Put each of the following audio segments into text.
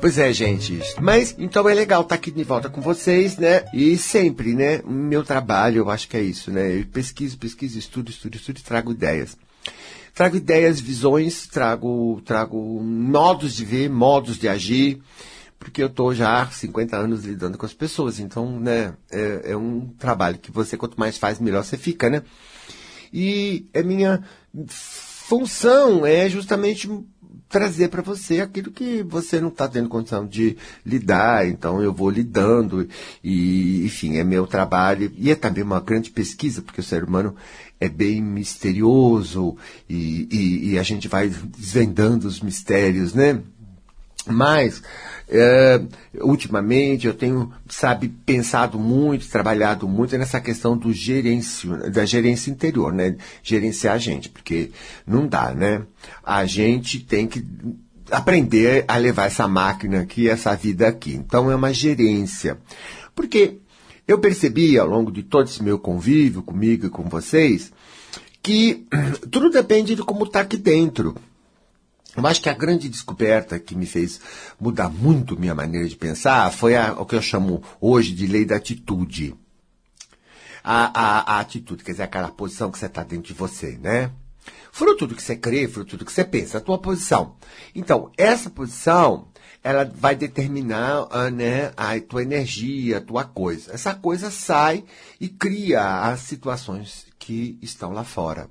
Pois é, gente. Mas então é legal estar aqui de volta com vocês, né? E sempre, né? Meu trabalho, eu acho que é isso, né? Eu pesquiso, pesquiso, estudo, estudo, estudo e trago ideias. Trago ideias, visões, trago, trago modos de ver, modos de agir, porque eu estou já há 50 anos lidando com as pessoas. Então, né? É, é um trabalho que você, quanto mais faz, melhor você fica, né? E é minha função é justamente trazer para você aquilo que você não está tendo condição de lidar, então eu vou lidando, e enfim, é meu trabalho, e é também uma grande pesquisa, porque o ser humano é bem misterioso, e, e, e a gente vai desvendando os mistérios, né? Mas, é, ultimamente, eu tenho, sabe, pensado muito, trabalhado muito nessa questão do gerêncio, da gerência interior, né? Gerenciar a gente, porque não dá, né? A gente tem que aprender a levar essa máquina aqui, essa vida aqui. Então, é uma gerência. Porque eu percebi, ao longo de todo esse meu convívio comigo e com vocês, que tudo depende de como está aqui dentro. Eu acho que a grande descoberta que me fez mudar muito minha maneira de pensar foi a, o que eu chamo hoje de lei da atitude. A, a, a atitude, quer dizer, aquela posição que você está dentro de você, né? Fruto do que você crê, fruto do que você pensa, a tua posição. Então, essa posição, ela vai determinar uh, né, a tua energia, a tua coisa. Essa coisa sai e cria as situações que estão lá fora.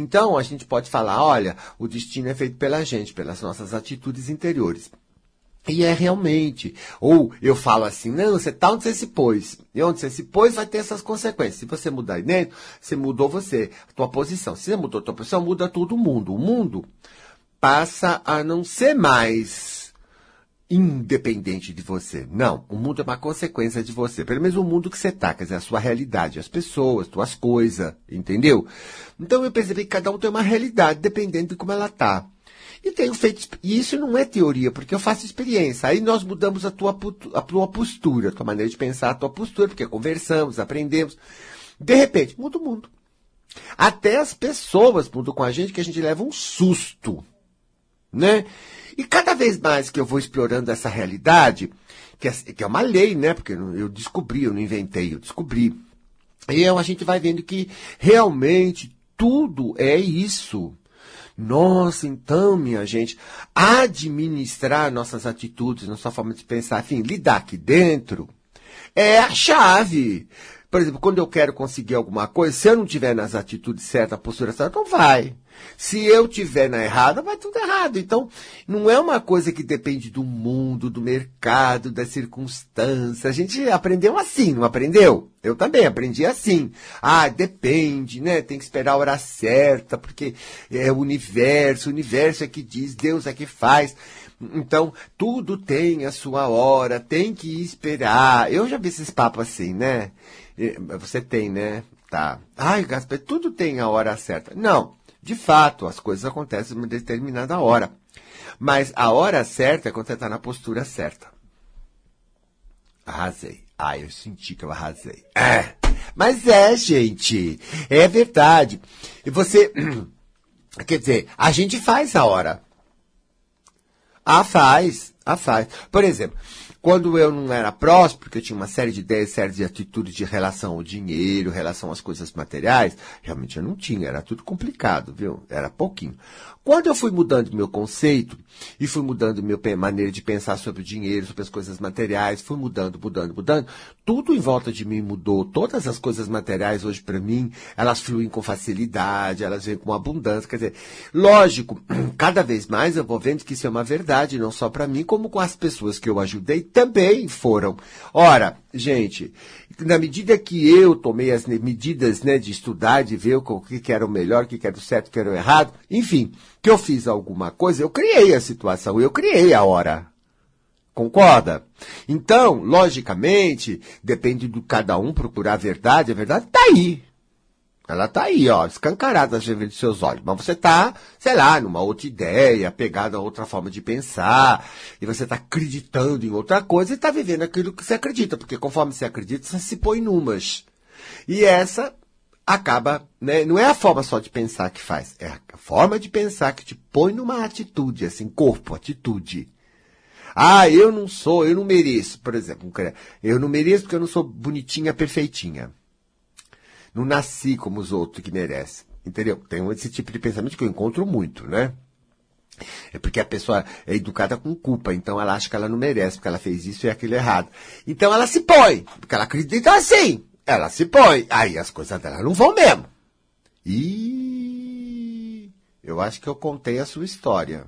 Então, a gente pode falar, olha, o destino é feito pela gente, pelas nossas atitudes interiores. E é realmente. Ou eu falo assim, não, você está onde você se pôs. E onde você se pôs vai ter essas consequências. Se você mudar dentro, você mudou você, a tua posição. Se você mudou a tua posição, muda todo mundo. O mundo passa a não ser mais independente de você. Não, o mundo é uma consequência de você. Pelo menos o mundo que você está, quer dizer, a sua realidade, as pessoas, tuas coisas, entendeu? Então eu percebi que cada um tem uma realidade, dependendo de como ela está. E tenho feito, e isso não é teoria, porque eu faço experiência. Aí nós mudamos a tua, a tua postura, a tua maneira de pensar, a tua postura, porque conversamos, aprendemos. De repente, muda o mundo. Até as pessoas mudam com a gente, que a gente leva um susto, né? E cada vez mais que eu vou explorando essa realidade, que é, é uma lei, né? Porque eu descobri, eu não inventei, eu descobri. E a gente vai vendo que realmente tudo é isso. Nossa, então, minha gente, administrar nossas atitudes, nossa forma de pensar, enfim, lidar aqui dentro, é a chave. Por exemplo, quando eu quero conseguir alguma coisa, se eu não tiver nas atitudes certas, a postura certa, não vai. Se eu tiver na errada, vai tudo errado. Então, não é uma coisa que depende do mundo, do mercado, das circunstâncias. A gente aprendeu assim, não aprendeu? Eu também aprendi assim. Ah, depende, né? Tem que esperar a hora certa, porque é o universo, o universo é que diz, Deus é que faz. Então, tudo tem a sua hora, tem que esperar. Eu já vi esses papos assim, né? Você tem, né? Tá. Ai, Gaspar, tudo tem a hora certa. Não, de fato, as coisas acontecem em uma determinada hora. Mas a hora certa é quando você está na postura certa. Arrasei. Ah, eu senti que eu arrasei. É. Mas é, gente. É verdade. E você. Quer dizer, a gente faz a hora. Ah, faz. Ah, faz. Por exemplo, quando eu não era próspero, porque eu tinha uma série de ideias, série de atitudes de relação ao dinheiro, relação às coisas materiais, realmente eu não tinha, era tudo complicado, viu? Era pouquinho. Quando eu fui mudando meu conceito e fui mudando minha maneira de pensar sobre o dinheiro, sobre as coisas materiais, fui mudando, mudando, mudando, tudo em volta de mim mudou. Todas as coisas materiais hoje para mim, elas fluem com facilidade, elas vêm com abundância. Quer dizer, lógico, cada vez mais eu vou vendo que isso é uma verdade, não só para mim, como com as pessoas que eu ajudei também foram. Ora, gente, na medida que eu tomei as medidas né, de estudar, de ver o que, que era o melhor, o que, que era o certo, o que era o errado, enfim, que eu fiz alguma coisa, eu criei a situação, eu criei a hora. Concorda? Então, logicamente, depende de cada um procurar a verdade, a verdade está aí. Ela está aí, ó, escancarada às vezes dos seus olhos. Mas você está, sei lá, numa outra ideia, pegada a outra forma de pensar, e você está acreditando em outra coisa e está vivendo aquilo que você acredita, porque conforme você acredita, você se põe numas. E essa acaba, né, não é a forma só de pensar que faz, é a forma de pensar que te põe numa atitude, assim, corpo, atitude. Ah, eu não sou, eu não mereço, por exemplo. Eu não mereço porque eu não sou bonitinha, perfeitinha. Não nasci como os outros que merecem. Entendeu? Tem esse tipo de pensamento que eu encontro muito, né? É porque a pessoa é educada com culpa, então ela acha que ela não merece, porque ela fez isso e aquilo errado. Então ela se põe, porque ela acredita assim. Ela se põe. Aí as coisas dela não vão mesmo. E eu acho que eu contei a sua história.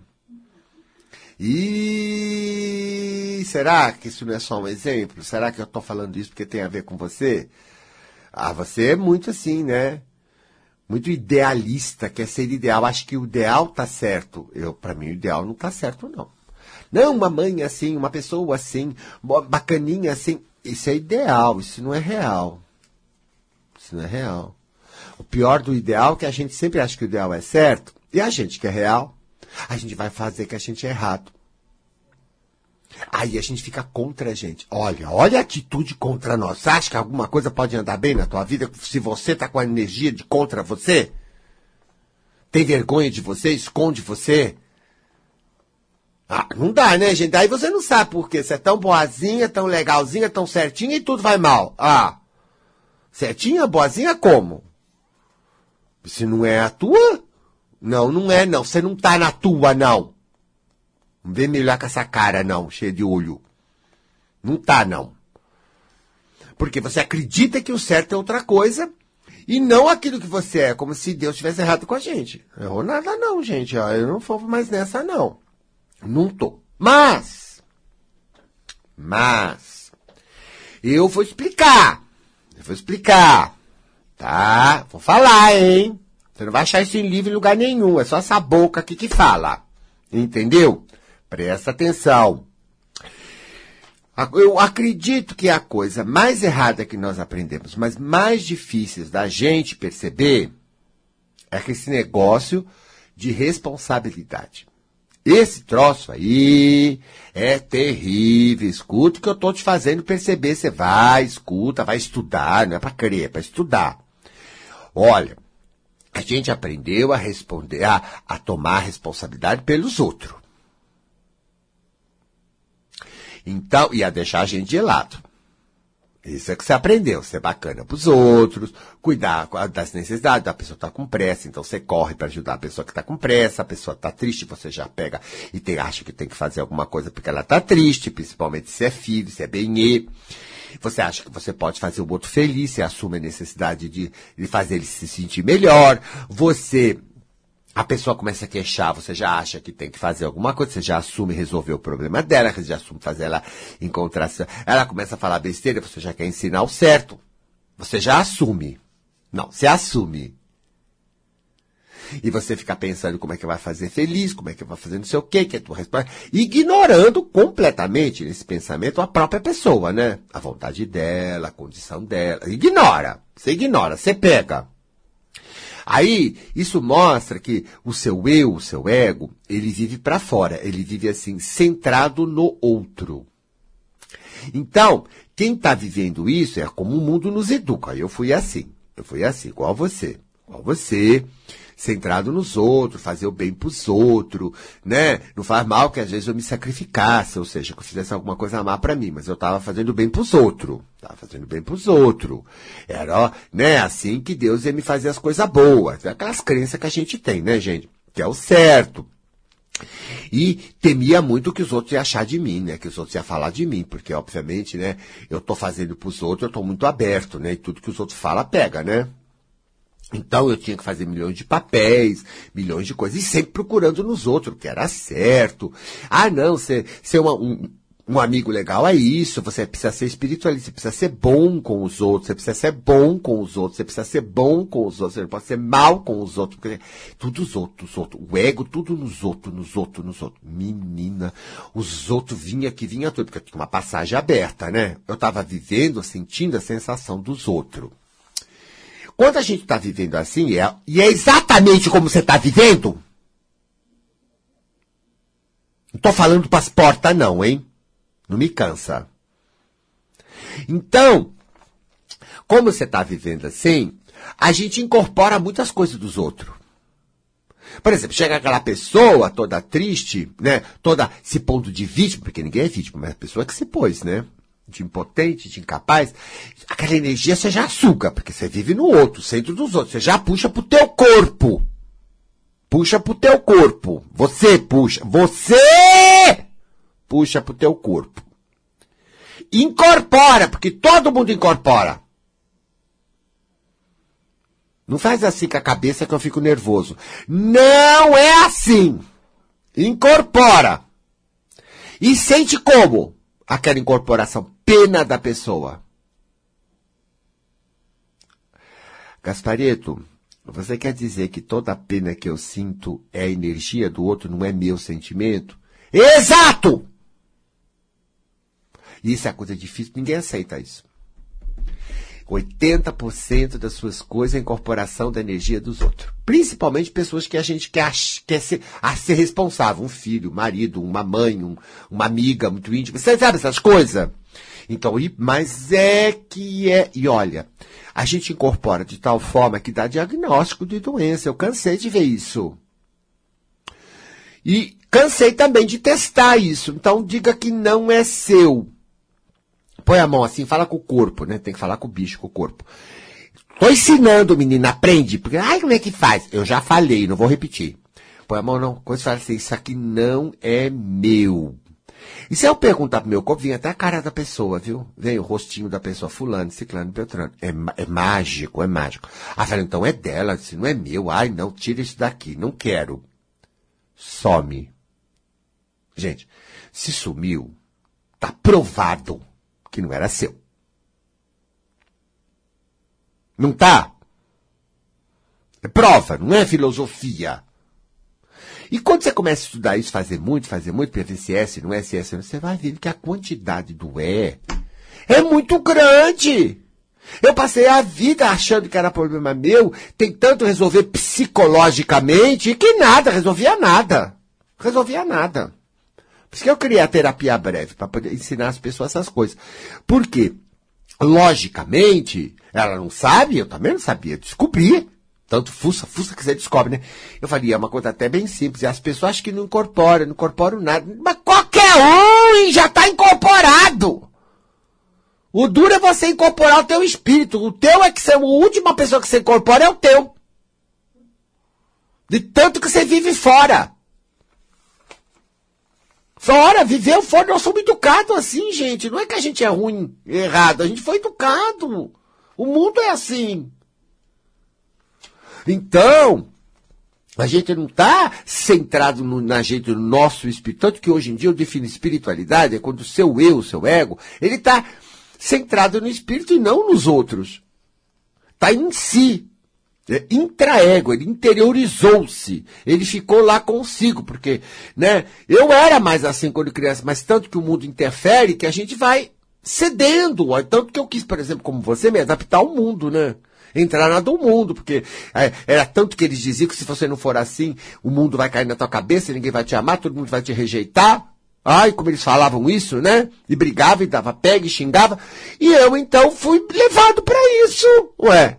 E será que isso não é só um exemplo? Será que eu estou falando isso porque tem a ver com você? Ah, você é muito assim, né? muito idealista, quer ser ideal. Acho que o ideal tá certo. Eu, para mim, o ideal não tá certo, não. Não, uma mãe assim, uma pessoa assim, bacaninha assim. Isso é ideal, isso não é real. Isso não é real. O pior do ideal é que a gente sempre acha que o ideal é certo, e a gente que é real, a gente vai fazer que a gente é errado. Aí a gente fica contra a gente. Olha, olha a atitude contra nós. Acha que alguma coisa pode andar bem na tua vida se você tá com a energia de contra você? Tem vergonha de você? Esconde você? Ah, não dá, né, gente? Aí você não sabe por quê. Você é tão boazinha, tão legalzinha, tão certinha e tudo vai mal. Ah, certinha, boazinha como? Se não é a tua? Não, não é não. Você não tá na tua, não. Não vem me olhar com essa cara, não, cheia de olho. Não tá, não. Porque você acredita que o certo é outra coisa e não aquilo que você é, como se Deus tivesse errado com a gente. Errou nada, não, gente. Eu não vou mais nessa, não. Não tô. Mas, mas, eu vou explicar. Eu vou explicar. Tá? Vou falar, hein? Você não vai achar isso em livro em lugar nenhum. É só essa boca aqui que fala. Entendeu? Presta atenção. Eu acredito que a coisa mais errada que nós aprendemos, mas mais difíceis da gente perceber, é que esse negócio de responsabilidade. Esse troço aí é terrível. Escuta o que eu estou te fazendo perceber. Você vai, escuta, vai estudar, não é para crer, é para estudar. Olha, a gente aprendeu a responder, a, a tomar responsabilidade pelos outros. Então, ia deixar a gente de lado. Isso é que você aprendeu, ser bacana pros outros, cuidar das necessidades, a pessoa tá com pressa, então você corre para ajudar a pessoa que tá com pressa, a pessoa tá triste, você já pega e tem, acha que tem que fazer alguma coisa porque ela tá triste, principalmente se é filho, se é benê. Você acha que você pode fazer o outro feliz, você assume a necessidade de, de fazer ele se sentir melhor, você a pessoa começa a queixar, você já acha que tem que fazer alguma coisa, você já assume resolver o problema dela, você já assume fazer ela encontrar. Ela começa a falar besteira, você já quer ensinar o certo. Você já assume. Não, você assume. E você fica pensando como é que vai fazer feliz, como é que vai fazer não sei o quê, que é tua resposta. Ignorando completamente nesse pensamento a própria pessoa, né? A vontade dela, a condição dela. Ignora. Você ignora, você pega. Aí, isso mostra que o seu eu, o seu ego, ele vive para fora, ele vive assim, centrado no outro. Então, quem está vivendo isso é como o mundo nos educa. Eu fui assim, eu fui assim, igual você, igual você centrado nos outros, fazer o bem pros outros, né? Não faz mal que às vezes eu me sacrificasse, ou seja, que eu fizesse alguma coisa má para mim, mas eu tava fazendo bem pros outros. Tava fazendo bem pros outros. Era, né, assim que Deus ia me fazer as coisas boas. Aquelas crenças que a gente tem, né, gente? Que é o certo. E temia muito que os outros iam achar de mim, né? Que os outros iam falar de mim, porque obviamente, né? Eu tô fazendo pros outros, eu tô muito aberto, né? E tudo que os outros falam pega, né? Então eu tinha que fazer milhões de papéis, milhões de coisas, e sempre procurando nos outros, que era certo. Ah, não, ser, ser uma, um, um amigo legal é isso, você precisa ser espiritualista, você precisa ser bom com os outros, você precisa ser bom com os outros, você precisa ser bom com os outros, você não pode ser mal com os outros, porque tudo os outros, os outros, o ego tudo nos outros, nos outros, nos outros. Menina, os outros vinha que vinha tudo, porque tinha uma passagem aberta, né? Eu estava vivendo, sentindo a sensação dos outros. Quando a gente está vivendo assim, é, e é exatamente como você está vivendo, não estou falando para as portas não, hein? Não me cansa. Então, como você está vivendo assim, a gente incorpora muitas coisas dos outros. Por exemplo, chega aquela pessoa toda triste, né? Toda se pondo de vítima, porque ninguém é vítima, mas a pessoa que se pôs, né? De impotente, de incapaz. Aquela energia você já suga, porque você vive no outro, centro dos outros. Você já puxa pro teu corpo. Puxa pro teu corpo. Você puxa. Você puxa pro teu corpo. Incorpora, porque todo mundo incorpora. Não faz assim com a cabeça que eu fico nervoso. Não é assim. Incorpora. E sente como aquela incorporação. Pena da pessoa. Gaspareto, você quer dizer que toda a pena que eu sinto é a energia do outro, não é meu sentimento? Exato! Isso é coisa difícil, ninguém aceita isso. 80% das suas coisas é incorporação da energia dos outros. Principalmente pessoas que a gente quer, quer ser, a ser responsável. Um filho, um marido, uma mãe, um, uma amiga muito íntima. Você sabe essas coisas? Então, mas é que é. E olha, a gente incorpora de tal forma que dá diagnóstico de doença. Eu cansei de ver isso. E cansei também de testar isso. Então, diga que não é seu. Põe a mão assim, fala com o corpo, né? Tem que falar com o bicho, com o corpo. Tô ensinando, menina, aprende. Porque, ai, como é que faz? Eu já falei, não vou repetir. Põe a mão, não. Quando você fala assim, isso aqui não é meu. E se eu perguntar pro meu corpo, vem até a cara da pessoa, viu? Vem o rostinho da pessoa, fulano, ciclano, beltrano. É, é mágico, é mágico. Ah, fala, então é dela, se não é meu. Ai, não, tira isso daqui, não quero. Some. Gente, se sumiu, tá provado que não era seu. Não tá? É prova, não é filosofia. E quando você começa a estudar isso, fazer muito, fazer muito, PVCS, não é SS, você vai ver que a quantidade do é é muito grande. Eu passei a vida achando que era problema meu, tentando resolver psicologicamente, que nada, resolvia nada. Resolvia nada. Por isso que eu criei a terapia breve, para poder ensinar as pessoas essas coisas. Por quê? Logicamente, ela não sabe, eu também não sabia, descobri. Tanto fuça, fuça que você descobre, né? Eu falei, é uma coisa até bem simples. E as pessoas acham que não incorporam, não incorporam nada. Mas qualquer um já está incorporado. O duro é você incorporar o teu espírito. O teu é que você, a última pessoa que você incorpora é o teu. De tanto que você vive fora. Fora, viveu fora, nós somos educados assim, gente. Não é que a gente é ruim, errado, a gente foi educado. O mundo é assim. Então, a gente não está centrado no, na gente, no nosso espírito. Tanto que hoje em dia eu defino espiritualidade, é quando o seu eu, o seu ego, ele está centrado no espírito e não nos outros. Está em si é, intraego, ele interiorizou-se, ele ficou lá consigo, porque, né, eu era mais assim quando criança, mas tanto que o mundo interfere que a gente vai cedendo, tanto que eu quis, por exemplo, como você, me adaptar ao mundo, né? Entrar na do mundo, porque é, era tanto que eles diziam que se você não for assim, o mundo vai cair na tua cabeça, ninguém vai te amar, todo mundo vai te rejeitar. Ai, como eles falavam isso, né? E brigava e dava pega e xingava. E eu então fui levado para isso. Ué,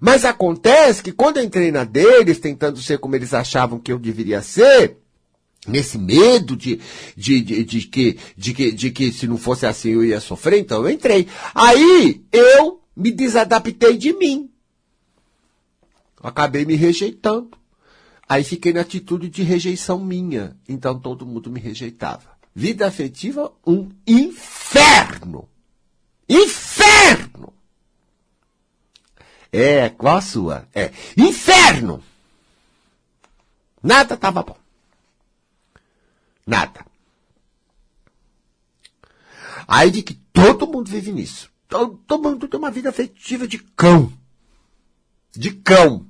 mas acontece que quando eu entrei na deles, tentando ser como eles achavam que eu deveria ser, nesse medo de, de, de, de, que, de, que, de que se não fosse assim eu ia sofrer, então eu entrei. Aí eu me desadaptei de mim. Acabei me rejeitando. Aí fiquei na atitude de rejeição minha. Então todo mundo me rejeitava. Vida afetiva, um inferno. Inferno! É, qual a sua? É, inferno! Nada estava bom. Nada. Aí de que todo mundo vive nisso. Todo, mundo tem uma vida afetiva de cão. De cão.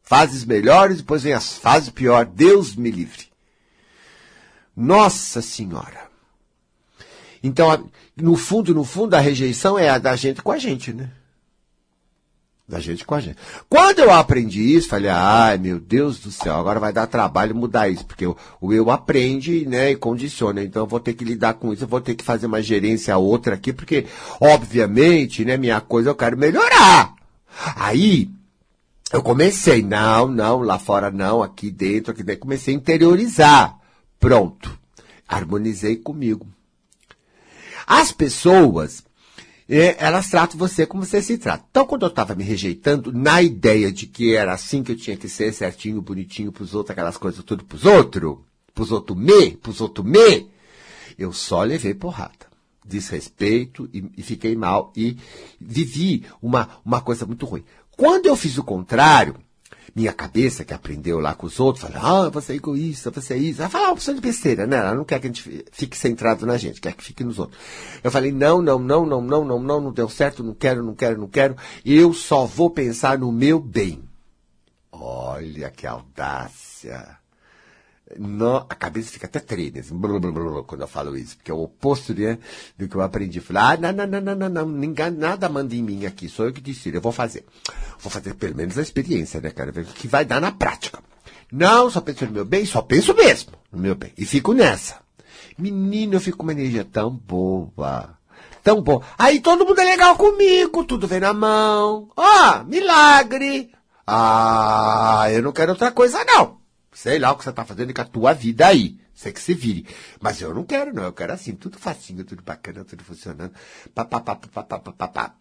Fases melhores, depois vem as fases piores. Deus me livre. Nossa Senhora. Então, no fundo, no fundo, a rejeição é a da gente com a gente, né? Da gente com a gente. Quando eu aprendi isso, falei, ai meu Deus do céu, agora vai dar trabalho mudar isso, porque o, o eu aprende, né, e condiciona. Então eu vou ter que lidar com isso, eu vou ter que fazer uma gerência outra aqui, porque, obviamente, né, minha coisa eu quero melhorar. Aí, Eu comecei, não, não, lá fora não, aqui dentro, aqui dentro. Comecei a interiorizar. Pronto. Harmonizei comigo. As pessoas, elas tratam você como você se trata. Então, quando eu estava me rejeitando, na ideia de que era assim que eu tinha que ser, certinho, bonitinho pros outros, aquelas coisas tudo pros outros, pros outros me, pros outros me, eu só levei porrada. Desrespeito e, e fiquei mal e vivi uma, uma coisa muito ruim. Quando eu fiz o contrário, minha cabeça, que aprendeu lá com os outros, fala, ah, você é egoísta, você é isso. Ela fala, ah, opção de besteira, né? Ela não quer que a gente fique centrado na gente, quer que fique nos outros. Eu falei, não, não, não, não, não, não, não, não deu certo, não quero, não quero, não quero. Eu só vou pensar no meu bem. Olha que audácia. No, a cabeça fica até treme, assim, quando eu falo isso, porque é o oposto né, do que eu aprendi. Falei, ah, não, não, não, não, não, ninguém, nada manda em mim aqui, sou eu que decido, eu vou fazer. Vou fazer pelo menos a experiência, né, cara, ver o que vai dar na prática. Não, só penso no meu bem, só penso mesmo no meu bem. E fico nessa. Menino, eu fico com uma energia tão boa. Tão boa. Aí todo mundo é legal comigo, tudo vem na mão. Ah, milagre. Ah, eu não quero outra coisa, não. Sei lá o que você tá fazendo com a tua vida aí. Você que se vire. Mas eu não quero, não. Eu quero assim, tudo facinho, tudo bacana, tudo funcionando. Pá, pá, pá, pá, pá, pá, pá, pá.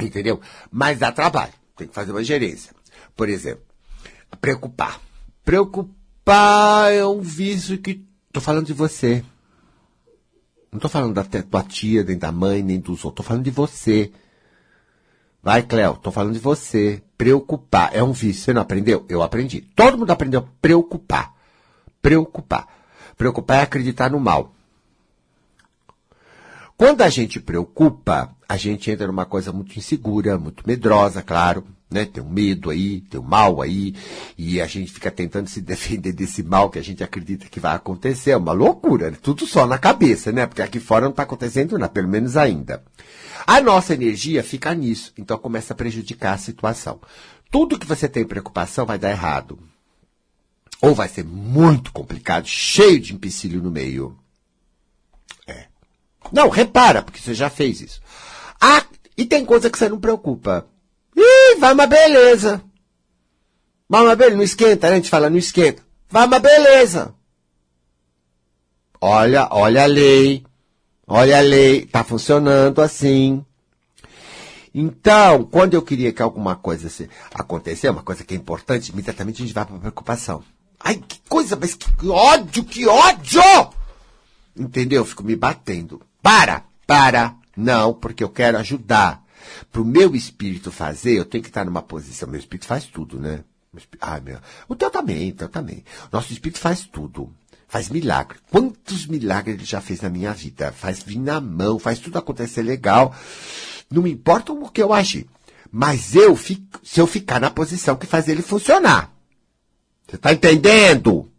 Entendeu? Mas dá trabalho. Tem que fazer uma gerência. Por exemplo, preocupar. Preocupar é um vício que. Tô falando de você. Não tô falando da tua tia, nem da mãe, nem dos outros. Tô falando de você. Vai, Cléo, tô falando de você. Preocupar é um vício. Você não aprendeu? Eu aprendi. Todo mundo aprendeu preocupar. Preocupar. Preocupar é acreditar no mal. Quando a gente preocupa, a gente entra numa coisa muito insegura, muito medrosa, claro, né? Tem um medo aí, tem um mal aí, e a gente fica tentando se defender desse mal que a gente acredita que vai acontecer. É uma loucura, né? tudo só na cabeça, né? Porque aqui fora não está acontecendo nada, pelo menos ainda. A nossa energia fica nisso, então começa a prejudicar a situação. Tudo que você tem preocupação vai dar errado. Ou vai ser muito complicado, cheio de empecilho no meio. Não, repara, porque você já fez isso. Ah, e tem coisa que você não preocupa. Ih, vai uma beleza. Vai uma beleza, não esquenta, né? A gente fala, não esquenta. Vai uma beleza. Olha, olha a lei. Olha a lei, tá funcionando assim. Então, quando eu queria que alguma coisa se acontecesse, uma coisa que é importante, imediatamente a gente vai para preocupação. Ai, que coisa, mas que ódio, que ódio! Entendeu? Eu fico me batendo. Para, para, não, porque eu quero ajudar. Para o meu espírito fazer, eu tenho que estar numa posição. Meu espírito faz tudo, né? Ai, meu. O teu também, o teu também. Nosso espírito faz tudo. Faz milagre. Quantos milagres ele já fez na minha vida? Faz vir na mão, faz tudo acontecer legal. Não me importa o que eu agir. Mas eu fico, se eu ficar na posição que faz ele funcionar. Você está entendendo?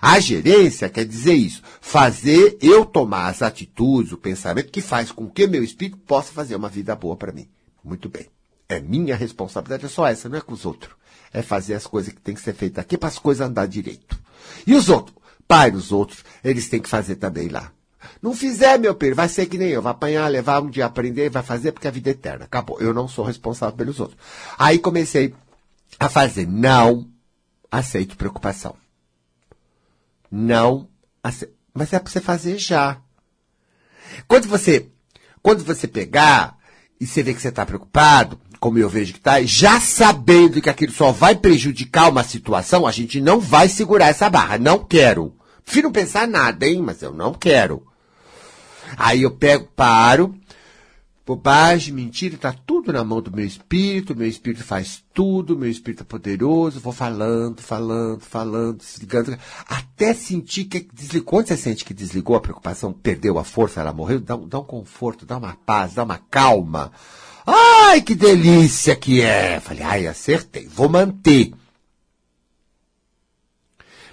A gerência quer dizer isso, fazer eu tomar as atitudes, o pensamento que faz com que meu espírito possa fazer uma vida boa para mim. Muito bem. É minha responsabilidade, é só essa, não é com os outros. É fazer as coisas que tem que ser feitas aqui para as coisas andar direito. E os outros? Pai, os outros, eles têm que fazer também lá. Não fizer, meu filho, vai ser que nem eu. Vai apanhar, levar um dia aprender, vai fazer porque a vida é eterna. Acabou. Eu não sou responsável pelos outros. Aí comecei a fazer. Não aceito preocupação. Não. Mas é para você fazer já. Quando você, quando você pegar e você vê que você está preocupado, como eu vejo que está, já sabendo que aquilo só vai prejudicar uma situação, a gente não vai segurar essa barra. Não quero. Prefiro pensar nada, hein? Mas eu não quero. Aí eu pego, paro, bobagem, mentira, está tudo na mão do meu espírito, meu espírito faz tudo, meu espírito é poderoso, vou falando, falando, falando, desligando, até sentir que desligou. Quando você sente que desligou a preocupação, perdeu a força, ela morreu, dá, dá um conforto, dá uma paz, dá uma calma. Ai, que delícia que é! Falei, ai, acertei, vou manter.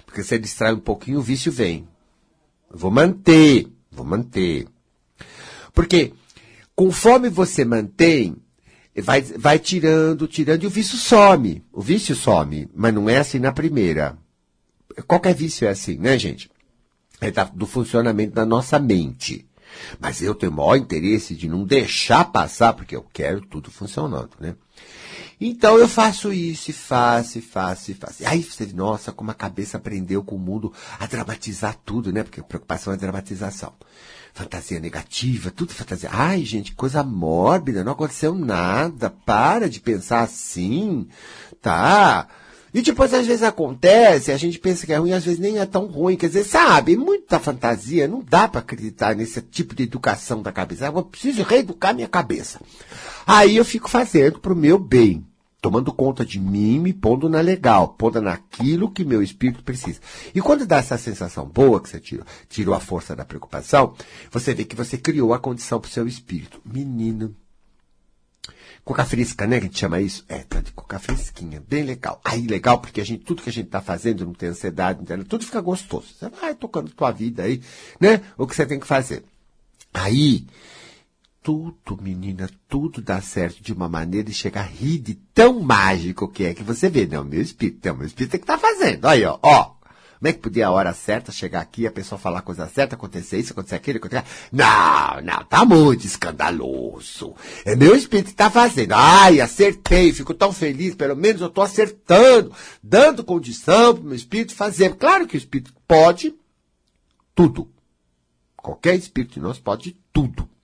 Porque se distrai um pouquinho, o vício vem. Vou manter, vou manter. Porque conforme você mantém, vai, vai tirando, tirando, e o vício some. O vício some, mas não é assim na primeira. Qualquer vício é assim, né, gente? É do funcionamento da nossa mente. Mas eu tenho o maior interesse de não deixar passar, porque eu quero tudo funcionando, né? Então eu faço isso, e faço, e faço, e faço. Aí você, nossa, como a cabeça aprendeu com o mundo a dramatizar tudo, né? Porque preocupação é dramatização. Fantasia negativa, tudo fantasia. Ai, gente, coisa mórbida, não aconteceu nada. Para de pensar assim, tá? E depois, às vezes, acontece, a gente pensa que é ruim, às vezes nem é tão ruim. Quer dizer, sabe, muita fantasia, não dá para acreditar nesse tipo de educação da cabeça. Eu preciso reeducar minha cabeça. Aí eu fico fazendo pro meu bem. Tomando conta de mim, me pondo na legal, pondo naquilo que meu espírito precisa. E quando dá essa sensação boa que você tirou, tirou a força da preocupação, você vê que você criou a condição pro seu espírito. Menino, coca fresca, né? Que a gente chama isso. É, tá de coca fresquinha. Bem legal. Aí, legal, porque a gente, tudo que a gente tá fazendo, não tem ansiedade, não tem, tudo fica gostoso. Você vai tocando tua vida aí, né? O que você tem que fazer. Aí, tudo, menina, tudo dá certo de uma maneira e chega a rir de tão mágico que é que você vê. Não, meu espírito, não, meu espírito é que tá fazendo. Aí, ó, ó. Como é que podia a hora certa chegar aqui, a pessoa falar a coisa certa, acontecer isso, acontecer aquilo, acontecer... Não, não, tá muito escandaloso. É meu espírito que tá fazendo. Ai, acertei, fico tão feliz, pelo menos eu tô acertando, dando condição pro meu espírito fazer. Claro que o espírito pode tudo. Qualquer espírito de nós pode tudo.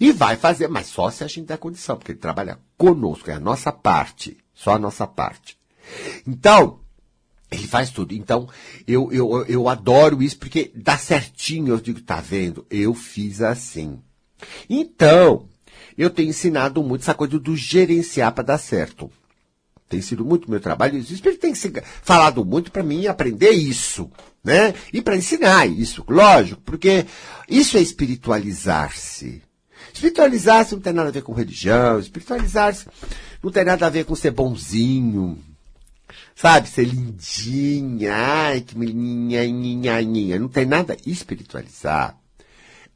E vai fazer, mas só se a gente der condição, porque ele trabalha conosco, é a nossa parte, só a nossa parte. Então, ele faz tudo. Então, eu, eu, eu adoro isso, porque dá certinho, eu digo, tá vendo? Eu fiz assim. Então, eu tenho ensinado muito essa coisa do gerenciar para dar certo. Tem sido muito meu trabalho. O Espírito tem falado muito para mim aprender isso, né? E para ensinar isso, lógico, porque isso é espiritualizar-se. Espiritualizar-se não tem nada a ver com religião, espiritualizar-se não tem nada a ver com ser bonzinho, sabe? Ser lindinha, ai, que menininha, ninha, ninha. Não tem nada espiritualizar.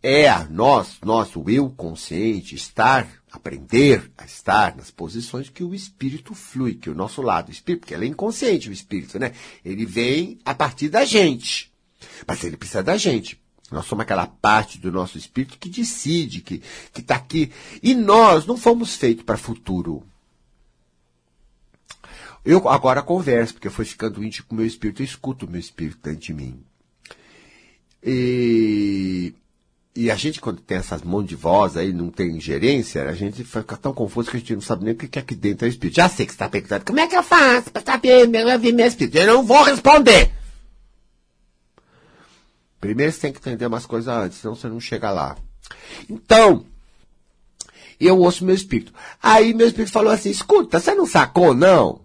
É nós, nosso eu consciente, estar, aprender a estar nas posições que o espírito flui, que o nosso lado, o espírito, porque ele é inconsciente, o espírito, né? Ele vem a partir da gente. Mas ele precisa da gente. Nós somos aquela parte do nosso espírito que decide, que está aqui. E nós não fomos feitos para futuro. Eu agora converso, porque foi ficando íntimo com o meu espírito, eu escuto o meu espírito dentro de mim. E, e a gente, quando tem essas mãos de voz aí, não tem gerência, a gente fica tão confuso que a gente não sabe nem o que é aqui dentro é o espírito. Já sei que você está perguntando, como é que eu faço para saber, eu vi meu espírito? Eu não vou responder! Primeiro você tem que entender umas coisas antes, senão você não chega lá. Então, eu ouço meu espírito. Aí meu espírito falou assim: escuta, você não sacou, não?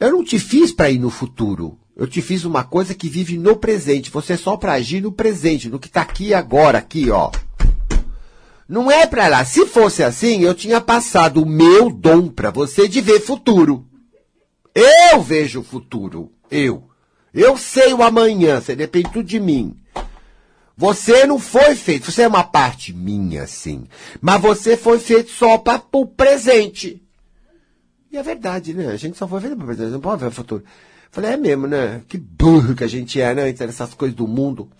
Eu não te fiz para ir no futuro. Eu te fiz uma coisa que vive no presente. Você é só para agir no presente, no que está aqui agora, aqui, ó. Não é para lá. Se fosse assim, eu tinha passado o meu dom para você de ver futuro. Eu vejo o futuro. Eu. Eu sei o amanhã. Você depende tudo de mim. Você não foi feito, você é uma parte minha, sim. Mas você foi feito só para o presente. E é verdade, né? A gente só foi feito para o presente, não pode ver o futuro. Falei, é mesmo, né? Que burro que a gente é, né? Essas coisas do mundo.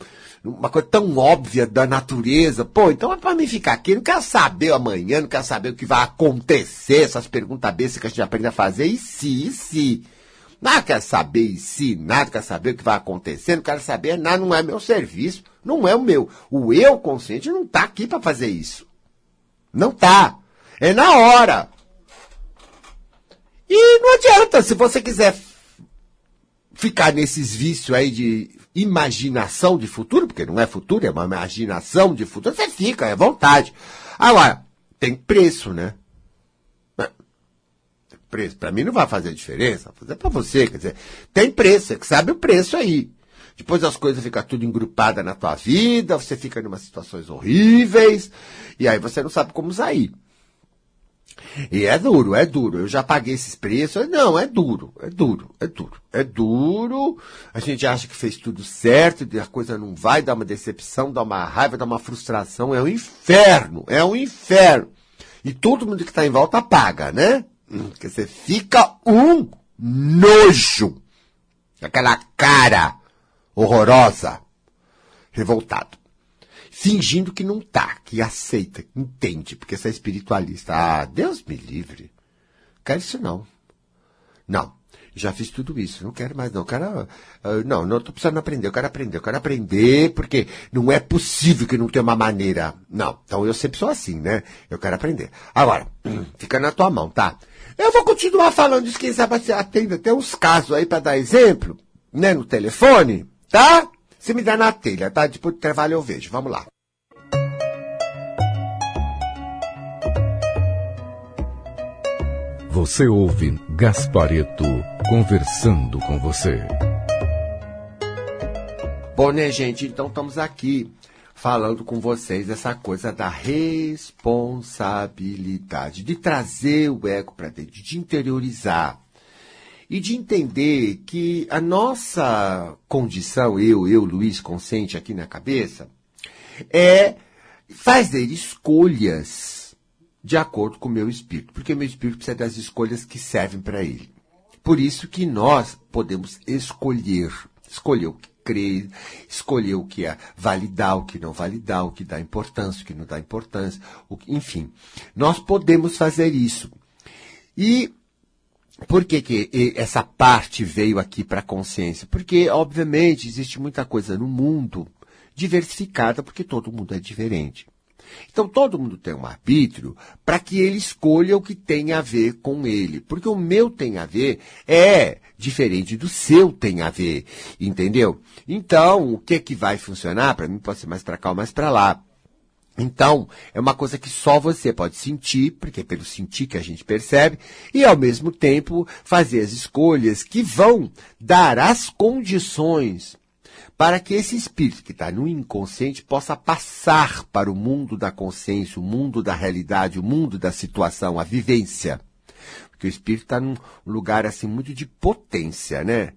Uma coisa tão óbvia da natureza. Pô, então é para mim ficar aqui. Não quero saber amanhã, não quero saber o que vai acontecer, essas perguntas bestas que a gente aprende a fazer. E se, e se? Nada quer saber se, nada quer saber o que vai acontecer, não quero saber nada, não é meu serviço, não é o meu. O eu consciente não está aqui para fazer isso. Não tá. É na hora. E não adianta, se você quiser ficar nesses vícios aí de imaginação de futuro, porque não é futuro, é uma imaginação de futuro, você fica, é vontade. Agora, tem preço, né? Preço. Para mim não vai fazer diferença, vai fazer para você, quer dizer, tem preço, você que sabe o preço aí. Depois as coisas ficam tudo engrupadas na tua vida, você fica em umas situações horríveis, e aí você não sabe como sair. E é duro, é duro. Eu já paguei esses preços. Não, é duro, é duro, é duro. É duro. A gente acha que fez tudo certo, a coisa não vai, dá uma decepção, dá uma raiva, dá uma frustração. É um inferno, é um inferno. E todo mundo que está em volta paga, né? Quer dizer, fica um nojo. Aquela cara horrorosa, revoltado. fingindo que não tá, que aceita, que entende, porque você é espiritualista. Ah, Deus me livre. Quero isso não. Não. Já fiz tudo isso, não quero mais não. Quero, uh, não, não estou precisando aprender, eu quero aprender, eu quero aprender, porque não é possível que não tenha uma maneira. Não, então eu sempre sou assim, né? Eu quero aprender. Agora, fica na tua mão, tá? Eu vou continuar falando disso, quem sabe você atende até uns casos aí para dar exemplo, né, no telefone, tá? Se me dá na telha, tá? Depois do trabalho eu vejo. Vamos lá. Você ouve Gaspareto conversando com você. Bom, né, gente? Então estamos aqui falando com vocês essa coisa da responsabilidade, de trazer o ego para dentro, de interiorizar e de entender que a nossa condição, eu, eu, Luiz, consciente aqui na cabeça, é fazer escolhas de acordo com o meu espírito, porque meu espírito precisa das escolhas que servem para ele. Por isso que nós podemos escolher, escolher o que crer, escolher o que é validar, o que não validar, o que dá importância, o que não dá importância, que, enfim. Nós podemos fazer isso. E por que, que essa parte veio aqui para a consciência? Porque, obviamente, existe muita coisa no mundo diversificada, porque todo mundo é diferente. Então, todo mundo tem um arbítrio para que ele escolha o que tem a ver com ele. Porque o meu tem a ver é diferente do seu tem a ver. Entendeu? Então, o que, que vai funcionar? Para mim, pode ser mais para cá ou mais para lá. Então, é uma coisa que só você pode sentir, porque é pelo sentir que a gente percebe, e ao mesmo tempo fazer as escolhas que vão dar as condições para que esse espírito que está no inconsciente possa passar para o mundo da consciência, o mundo da realidade, o mundo da situação, a vivência. Porque o espírito está num lugar assim muito de potência, né?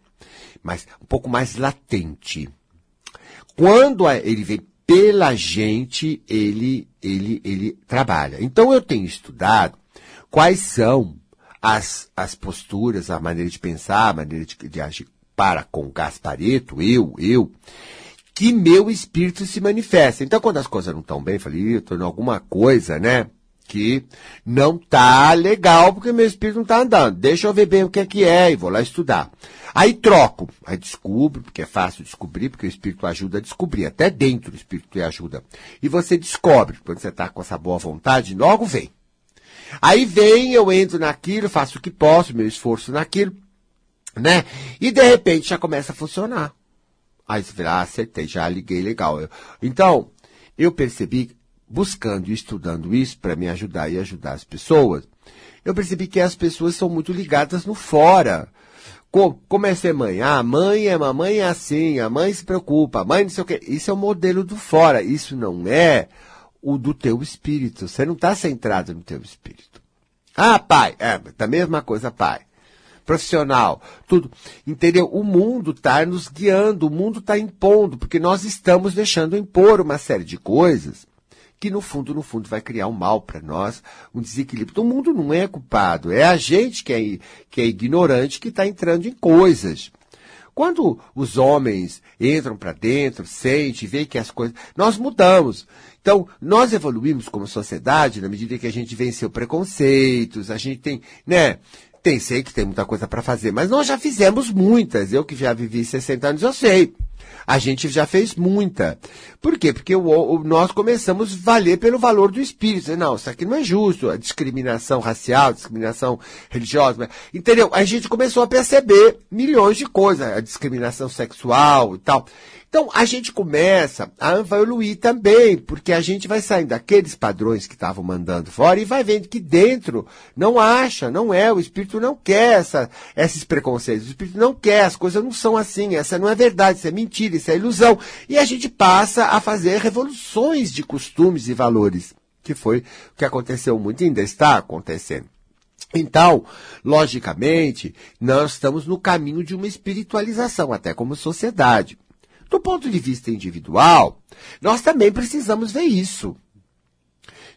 Mas um pouco mais latente. Quando ele vem pela gente ele, ele, ele trabalha. Então eu tenho estudado quais são as, as posturas, a maneira de pensar, a maneira de, de agir para com Gaspareto, eu, eu, que meu espírito se manifesta. Então quando as coisas não estão bem, eu falei, estou em alguma coisa, né? que não tá legal porque meu espírito não tá andando. Deixa eu ver bem o que é que é e vou lá estudar. Aí troco, aí descubro, porque é fácil descobrir, porque o espírito ajuda a descobrir, até dentro o espírito ajuda. E você descobre, quando você está com essa boa vontade, logo vem. Aí vem, eu entro naquilo, faço o que posso, meu esforço naquilo, né? E de repente já começa a funcionar. Aí você fala, ah, acertei, já liguei legal. Então, eu percebi buscando e estudando isso para me ajudar e ajudar as pessoas, eu percebi que as pessoas são muito ligadas no fora. Como é ser mãe? Ah, mãe é mamãe é assim, a mãe se preocupa, a mãe não sei o quê. Isso é o modelo do fora, isso não é o do teu espírito. Você não está centrado no teu espírito. Ah, pai, é, da mesma coisa, pai. Profissional, tudo. Entendeu? O mundo está nos guiando, o mundo está impondo, porque nós estamos deixando impor uma série de coisas que no fundo, no fundo, vai criar um mal para nós, um desequilíbrio. Então, o mundo não é culpado, é a gente que é, que é ignorante que está entrando em coisas. Quando os homens entram para dentro, sentem, veem que as coisas. Nós mudamos. Então, nós evoluímos como sociedade na medida que a gente venceu preconceitos, a gente tem, né? Tem, sei que tem muita coisa para fazer, mas nós já fizemos muitas. Eu que já vivi 60 anos, eu sei. A gente já fez muita. Por quê? Porque o, o, nós começamos a valer pelo valor do espírito. Não, isso aqui não é justo. A discriminação racial, discriminação religiosa. Entendeu? A gente começou a perceber milhões de coisas. A discriminação sexual e tal. Então, a gente começa a evoluir também, porque a gente vai saindo daqueles padrões que estavam mandando fora e vai vendo que dentro não acha, não é, o espírito não quer essa, esses preconceitos, o espírito não quer, as coisas não são assim, essa não é verdade, isso é mentira, isso é ilusão. E a gente passa a fazer revoluções de costumes e valores, que foi o que aconteceu muito e ainda está acontecendo. Então, logicamente, nós estamos no caminho de uma espiritualização, até como sociedade. Do ponto de vista individual, nós também precisamos ver isso.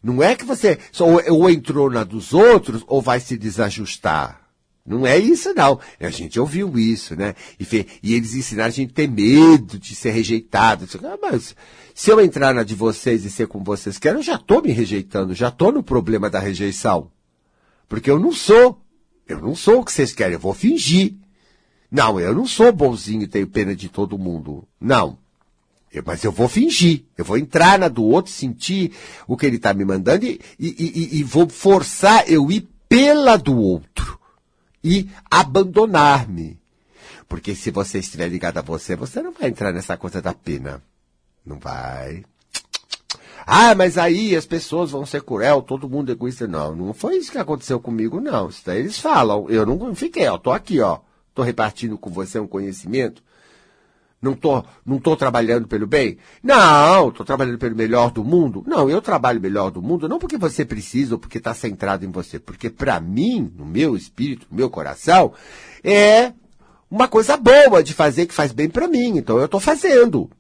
Não é que você ou, ou entrou na dos outros ou vai se desajustar. Não é isso, não. A gente ouviu isso, né? E, fe... e eles ensinaram a gente ter medo de ser rejeitado. Ah, mas se eu entrar na de vocês e ser como vocês querem, eu já estou me rejeitando, já estou no problema da rejeição. Porque eu não sou. Eu não sou o que vocês querem, eu vou fingir. Não, eu não sou bonzinho e tenho pena de todo mundo. Não. Eu, mas eu vou fingir. Eu vou entrar na do outro, sentir o que ele está me mandando e, e, e, e vou forçar eu ir pela do outro e abandonar-me. Porque se você estiver ligado a você, você não vai entrar nessa coisa da pena. Não vai. Ah, mas aí as pessoas vão ser cruel, todo mundo é egoísta. Não, não foi isso que aconteceu comigo, não. Isso daí eles falam. Eu não fiquei, ó, tô aqui, ó. Tô repartindo com você um conhecimento. Não tô, não tô trabalhando pelo bem? Não, tô trabalhando pelo melhor do mundo? Não, eu trabalho melhor do mundo não porque você precisa ou porque está centrado em você, porque para mim, no meu espírito, no meu coração, é uma coisa boa de fazer que faz bem para mim. Então eu tô fazendo.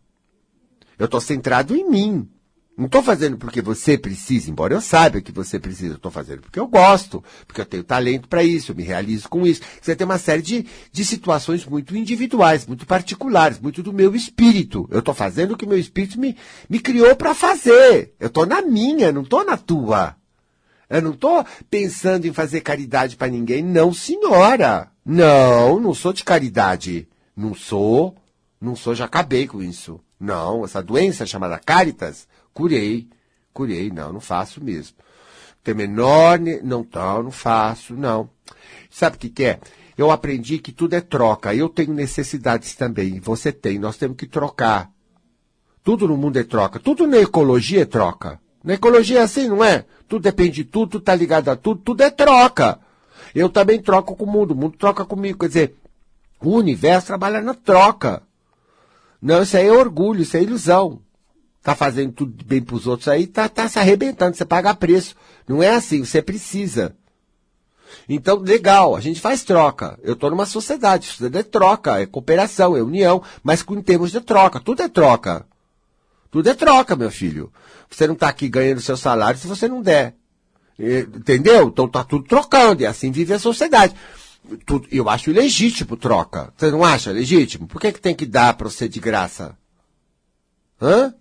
Eu tô centrado em mim. Não estou fazendo porque você precisa, embora eu saiba que você precisa, estou fazendo porque eu gosto, porque eu tenho talento para isso, eu me realizo com isso. Você tem uma série de, de situações muito individuais, muito particulares, muito do meu espírito. Eu estou fazendo o que o meu espírito me, me criou para fazer. Eu estou na minha, não estou na tua. Eu não estou pensando em fazer caridade para ninguém, não, senhora. Não, não sou de caridade. Não sou, não sou, já acabei com isso. Não, essa doença chamada caritas Curei, curei, não, não faço mesmo. Tem menor, não, não, não faço, não. Sabe o que, que é? Eu aprendi que tudo é troca. Eu tenho necessidades também, você tem, nós temos que trocar. Tudo no mundo é troca. Tudo na ecologia é troca. Na ecologia é assim, não é? Tudo depende de tudo, tudo está ligado a tudo, tudo é troca. Eu também troco com o mundo, o mundo troca comigo. Quer dizer, o universo trabalha na troca. Não, isso aí é orgulho, isso é ilusão tá fazendo tudo bem para os outros aí, tá, tá se arrebentando, você paga preço. Não é assim, você precisa. Então, legal, a gente faz troca. Eu estou numa sociedade, sociedade é troca, é cooperação, é união, mas em termos de troca, tudo é troca. Tudo é troca, meu filho. Você não está aqui ganhando seu salário se você não der. Entendeu? Então tá tudo trocando, e assim vive a sociedade. Tudo, eu acho ilegítimo troca. Você não acha legítimo? Por que, que tem que dar para você de graça? Hã?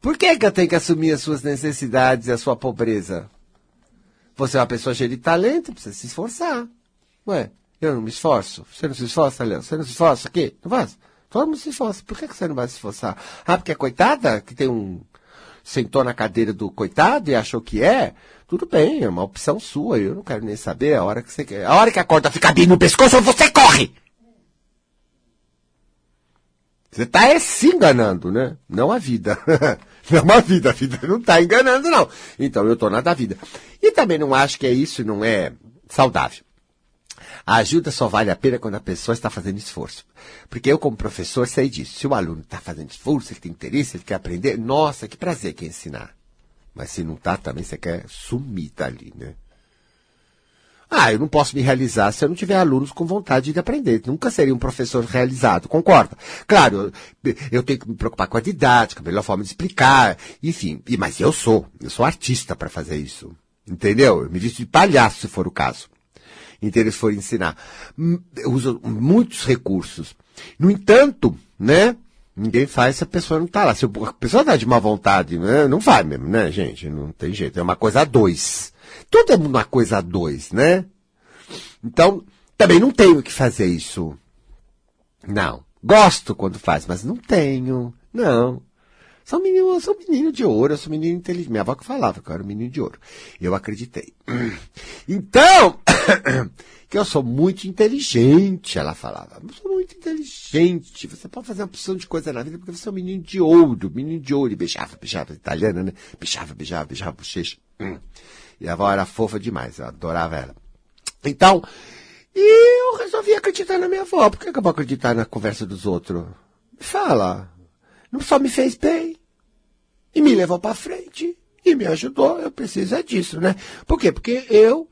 Por que, que eu tenho que assumir as suas necessidades e a sua pobreza? Você é uma pessoa cheia de talento, precisa se esforçar. Ué, eu não me esforço. Você não se esforça, Léo? Você não se esforça aqui? Não faz? Todo mundo se esforça. Por que, que você não vai se esforçar? Ah, porque é coitada? Que tem um... Sentou na cadeira do coitado e achou que é? Tudo bem, é uma opção sua. Eu não quero nem saber a hora que você quer. A hora que a corda fica bem no pescoço, você corre! Você está se enganando, né? Não a vida. não a vida. A vida não está enganando, não. Então eu estou na da vida. E também não acho que é isso, não é saudável. A ajuda só vale a pena quando a pessoa está fazendo esforço. Porque eu, como professor, sei disso. Se o aluno está fazendo esforço, ele tem interesse, ele quer aprender, nossa, que prazer que é ensinar. Mas se não está, também você quer sumir dali, né? Ah, eu não posso me realizar se eu não tiver alunos com vontade de aprender. Nunca seria um professor realizado, concorda? Claro, eu, tenho que me preocupar com a didática, a melhor forma de explicar, enfim. E, mas eu sou, eu sou artista para fazer isso. Entendeu? Eu me visto de palhaço, se for o caso. Entendeu? Se for ensinar. Hum, eu uso muitos recursos. No entanto, né? Ninguém faz se a pessoa não está lá. Se a pessoa está de má vontade, né? não vai mesmo, né, gente? Não tem jeito. É uma coisa a dois. Tudo é uma coisa a dois, né? Então, também não tenho que fazer isso. Não. Gosto quando faz, mas não tenho. Não. Sou menino, eu sou menino de ouro, eu sou menino inteligente. Minha avó que falava que eu era um menino de ouro. Eu acreditei. Então, que eu sou muito inteligente, ela falava. Eu sou muito inteligente. Você pode fazer uma opção de coisa na vida porque você é um menino de ouro, menino de ouro. E beijava, beijava, italiana, né? Beijava, beijava, beijava bochecha. E a avó era fofa demais, eu adorava ela. Então, e eu resolvi acreditar na minha avó. Por que eu vou acreditar na conversa dos outros? Fala. Não só me fez bem. E me levou para frente. E me ajudou. Eu preciso é disso, né? Por quê? Porque eu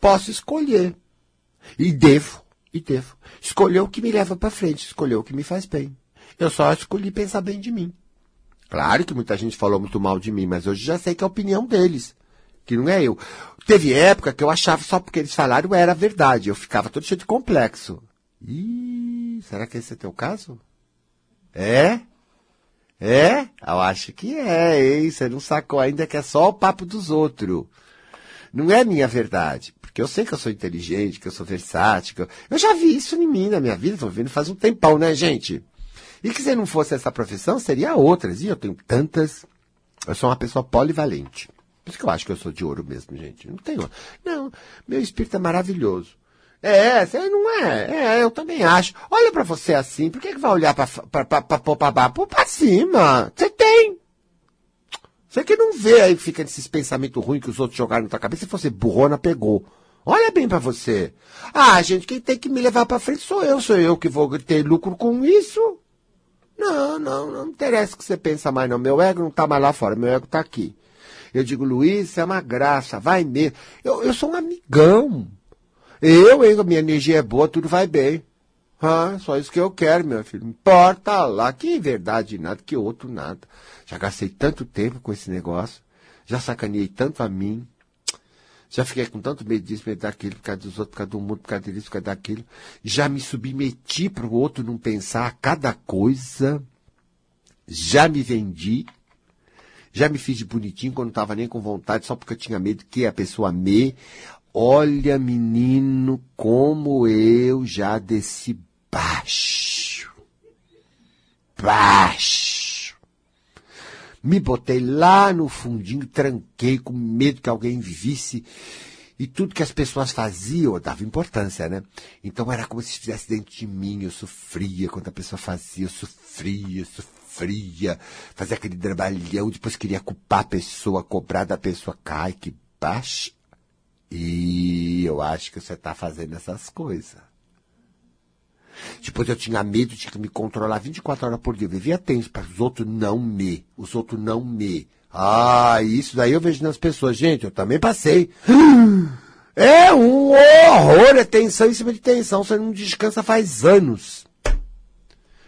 posso escolher. E devo, e devo. Escolher o que me leva para frente. Escolher o que me faz bem. Eu só escolhi pensar bem de mim. Claro que muita gente falou muito mal de mim, mas hoje já sei que é a opinião deles. Que não é eu. Teve época que eu achava só porque eles falaram era verdade. Eu ficava todo cheio de complexo. Ih, será que esse é teu caso? É? É? Eu acho que é, hein? Você não sacou ainda que é só o papo dos outros. Não é minha verdade. Porque eu sei que eu sou inteligente, que eu sou versátil. Eu... eu já vi isso em mim na minha vida, tô vendo faz um tempão, né, gente? E que se não fosse essa profissão, seria outras. E eu tenho tantas. Eu sou uma pessoa polivalente. Por isso que eu acho que eu sou de ouro mesmo, gente. Não tenho. Não, meu espírito é maravilhoso. É, você não é. É, eu também acho. Olha pra você assim, por que, que vai olhar pra, pra, pra, pra, pra, pra, pra, cima? Você tem. Você que não vê aí, fica nesses pensamentos ruins que os outros jogaram na tua cabeça. Se você burrona, pegou. Olha bem pra você. Ah, gente, quem tem que me levar pra frente sou eu. Sou eu que vou ter lucro com isso. Não, não, não interessa o que você pensa mais, não. Meu ego não tá mais lá fora, meu ego tá aqui. Eu digo, Luiz, é uma graça, vai mesmo. Eu, eu sou um amigão. Eu, hein, minha energia é boa, tudo vai bem. Ah, só isso que eu quero, meu filho. Importa lá, que verdade nada, que outro nada. Já gastei tanto tempo com esse negócio, já sacaneei tanto a mim, já fiquei com tanto medo disso, medo daquilo, por causa dos outros, por causa do mundo, por causa disso, por causa daquilo. Já me submeti para o outro não pensar cada coisa. Já me vendi. Já me fiz de bonitinho quando não estava nem com vontade, só porque eu tinha medo que a pessoa me. Olha, menino, como eu já desci baixo. Baixo. Me botei lá no fundinho, tranquei com medo que alguém visse. E tudo que as pessoas faziam, eu dava importância, né? Então era como se estivesse dentro de mim, eu sofria quando a pessoa fazia, eu sofria, eu sofria, fazia aquele trabalhão, depois queria culpar a pessoa, cobrar da pessoa, cai, que baixa. E eu acho que você está fazendo essas coisas. Depois eu tinha medo, tinha que me controlar 24 horas por dia. Eu vivia tenso para os outros não me. Os outros não me. Ah, isso daí eu vejo nas pessoas. Gente, eu também passei. É um horror, é tensão em cima de tensão. Você não descansa faz anos.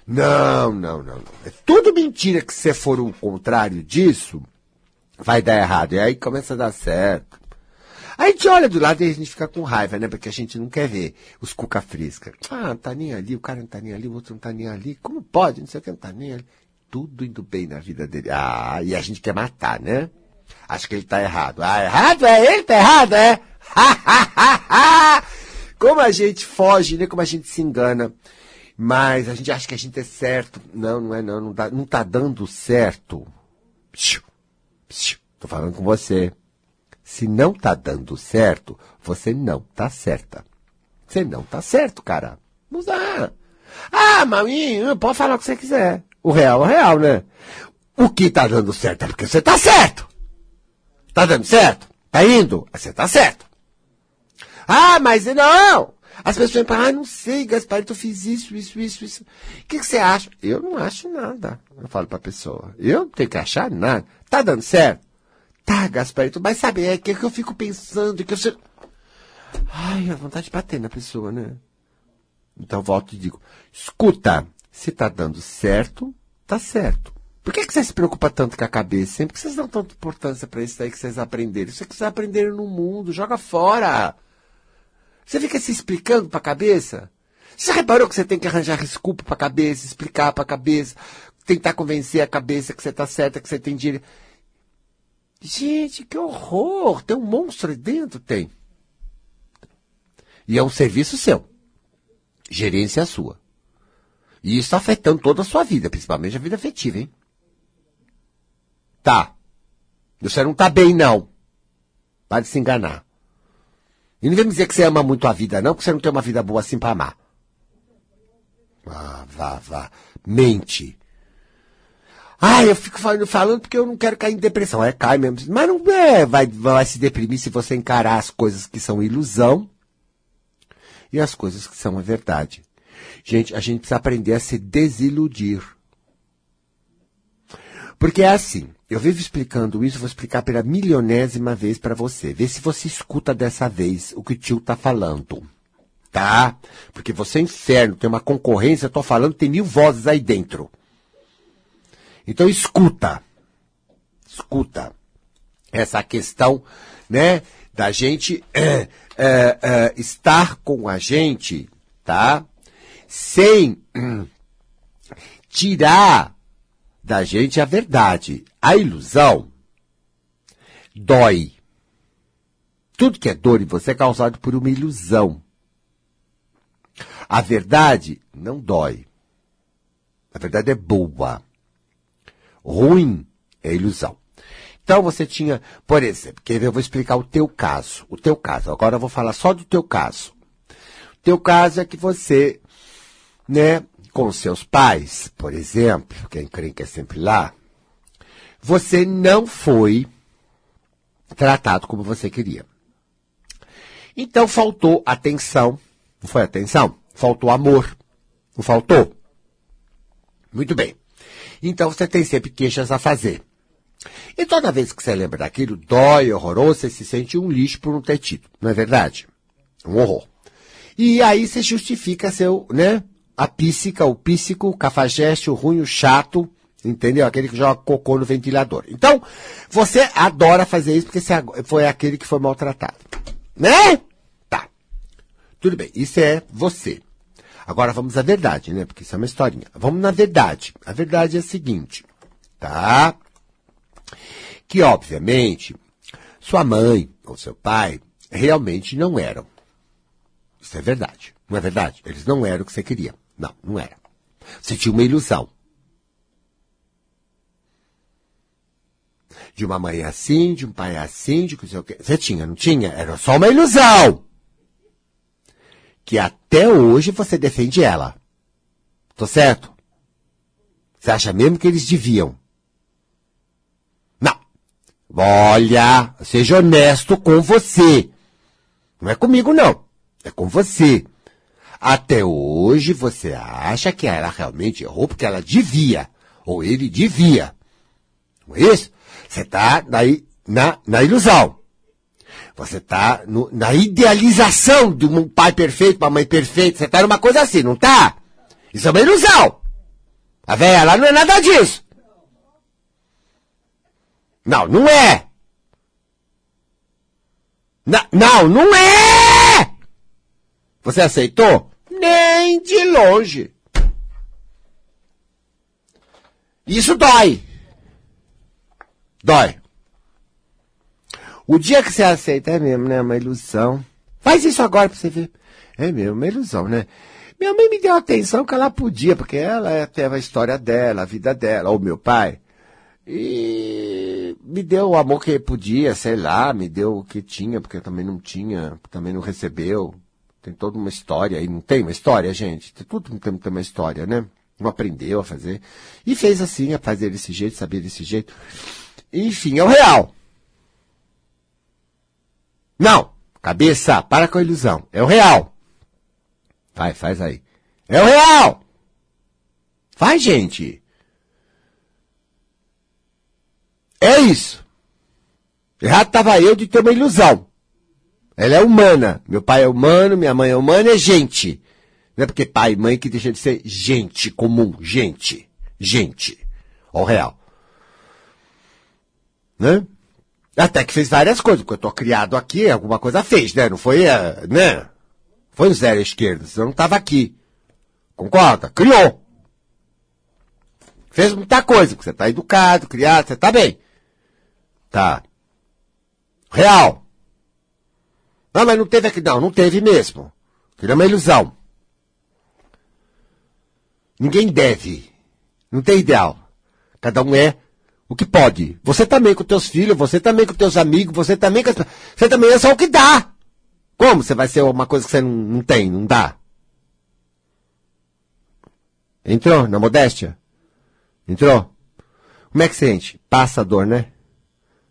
Não, não, não, não. É tudo mentira que se for o contrário disso, vai dar errado. E aí começa a dar certo. Aí a gente olha do lado e a gente fica com raiva, né? Porque a gente não quer ver os cuca fresca. Ah, não tá nem ali, o cara não tá nem ali, o outro não tá nem ali. Como pode? Não sei o que, não tá nem ali. Tudo indo bem na vida dele. Ah, e a gente quer matar, né? Acho que ele tá errado. Ah, errado é ele, tá errado, é? Como a gente foge, né? Como a gente se engana. Mas a gente acha que a gente é certo. Não, não é não. Não, dá, não tá dando certo. Tô falando com você. Se não tá dando certo, você não tá certa. Você não tá certo, cara. Não dá. Ah, maminho, pode falar o que você quiser. O real é o real, né? O que tá dando certo é porque você tá certo. Tá dando certo? Tá indo? Você tá certo. Ah, mas não! As pessoas falam, ah, não sei, Gaspar, eu fiz isso, isso, isso, isso. O que, que você acha? Eu não acho nada. Eu falo pra pessoa. Eu não tenho que achar nada. Tá dando certo? Tá, Gasparito, mas sabe, é que, é que eu fico pensando, que eu... Ai, a vontade de bater na pessoa, né? Então volto e digo, escuta, se tá dando certo, tá certo. Por que, que você se preocupa tanto com a cabeça? Sempre que vocês dão tanta importância para isso aí que vocês aprenderam. Isso é que vocês aprenderam no mundo, joga fora. Você fica se explicando pra cabeça? Você reparou que você tem que arranjar desculpa pra cabeça, explicar pra cabeça, tentar convencer a cabeça que você tá certa, que você tem direito. Gente, que horror! Tem um monstro aí dentro? Tem. E é um serviço seu. Gerência sua. E isso está afetando toda a sua vida, principalmente a vida afetiva, hein? Tá. Você não tá bem, não. Para de se enganar. E não vem me dizer que você ama muito a vida, não, porque você não tem uma vida boa assim para amar. Ah, vá, vá. Mente. Ah, eu fico falando, falando porque eu não quero cair em depressão. É, cai mesmo. Mas não é, vai, vai se deprimir se você encarar as coisas que são ilusão e as coisas que são a verdade. Gente, a gente precisa aprender a se desiludir. Porque é assim, eu vivo explicando isso, vou explicar pela milionésima vez para você. Vê se você escuta dessa vez o que o tio tá falando. Tá? Porque você é inferno, tem uma concorrência, eu tô falando, tem mil vozes aí dentro. Então escuta. Escuta. Essa questão né? Da gente é, é, é, estar com a gente, tá? Sem hum, tirar da gente a verdade. A ilusão dói. Tudo que é dor em você é causado por uma ilusão. A verdade não dói. A verdade é boa. Ruim é ilusão. Então você tinha, por exemplo, ver, eu vou explicar o teu caso. O teu caso. Agora eu vou falar só do teu caso. O teu caso é que você, né, com seus pais, por exemplo, quem crê que é sempre lá, você não foi tratado como você queria. Então faltou atenção. Não foi atenção? Faltou amor. Não faltou? Muito bem. Então você tem sempre queixas a fazer. E toda vez que você lembra daquilo, dói, horroroso, você se sente um lixo por não ter tido. Não é verdade? Um horror. E aí você justifica seu, né? A píssica, o píssico, o cafajeste, o ruim, o chato, entendeu? Aquele que joga cocô no ventilador. Então, você adora fazer isso porque você foi aquele que foi maltratado. Né? Tá. Tudo bem, isso é você. Agora vamos à verdade, né? Porque isso é uma historinha. Vamos na verdade. A verdade é a seguinte, tá? Que, obviamente, sua mãe ou seu pai realmente não eram. Isso é verdade. Não é verdade? Eles não eram o que você queria. Não, não era. Você tinha uma ilusão. De uma mãe assim, de um pai assim, de que sei o. Você tinha, não tinha? Era só uma ilusão. Que até hoje você defende ela. Tô certo? Você acha mesmo que eles deviam? Olha, seja honesto com você. Não é comigo, não. É com você. Até hoje você acha que ela realmente errou porque ela devia. Ou ele devia. Não é isso? Você está na, na, na ilusão. Você está na idealização de um pai perfeito, uma mãe perfeita. Você está numa coisa assim, não tá? Isso é uma ilusão. A velha lá não é nada disso. Não, não é. Na, não, não é! Você aceitou? Nem de longe. Isso dói. Dói. O dia que você aceita, é mesmo, né? Uma ilusão. Faz isso agora pra você ver. É mesmo, uma ilusão, né? Minha mãe me deu a atenção que ela podia, porque ela teve a história dela, a vida dela, ou meu pai. E me deu o amor que podia, sei lá, me deu o que tinha, porque também não tinha, também não recebeu. Tem toda uma história aí, não tem uma história, gente? Tudo tem, tem uma história, né? Não aprendeu a fazer. E fez assim, a fazer desse jeito, saber desse jeito. Enfim, é o real. Não! Cabeça, para com a ilusão. É o real. Vai, faz aí. É o real! Vai, gente! É isso. Errado estava eu de ter uma ilusão. Ela é humana. Meu pai é humano, minha mãe é humana, é gente. Não é porque pai e mãe que deixa de ser gente comum. Gente. Gente. Ao real. Né? Até que fez várias coisas, porque eu tô criado aqui, alguma coisa fez, né? Não foi, eh, né? Foi o zero à esquerda, senão não tava aqui. Concorda? Criou. Fez muita coisa, porque você tá educado, criado, você tá bem. Tá. Real. Não, mas não teve aqui. Não, não teve mesmo. Aquilo é uma ilusão. Ninguém deve. Não tem ideal. Cada um é o que pode. Você também com teus filhos, você também com teus amigos, você também com as... Você também é só o que dá. Como você vai ser uma coisa que você não, não tem, não dá? Entrou na modéstia? Entrou? Como é que sente? Passa a dor, né?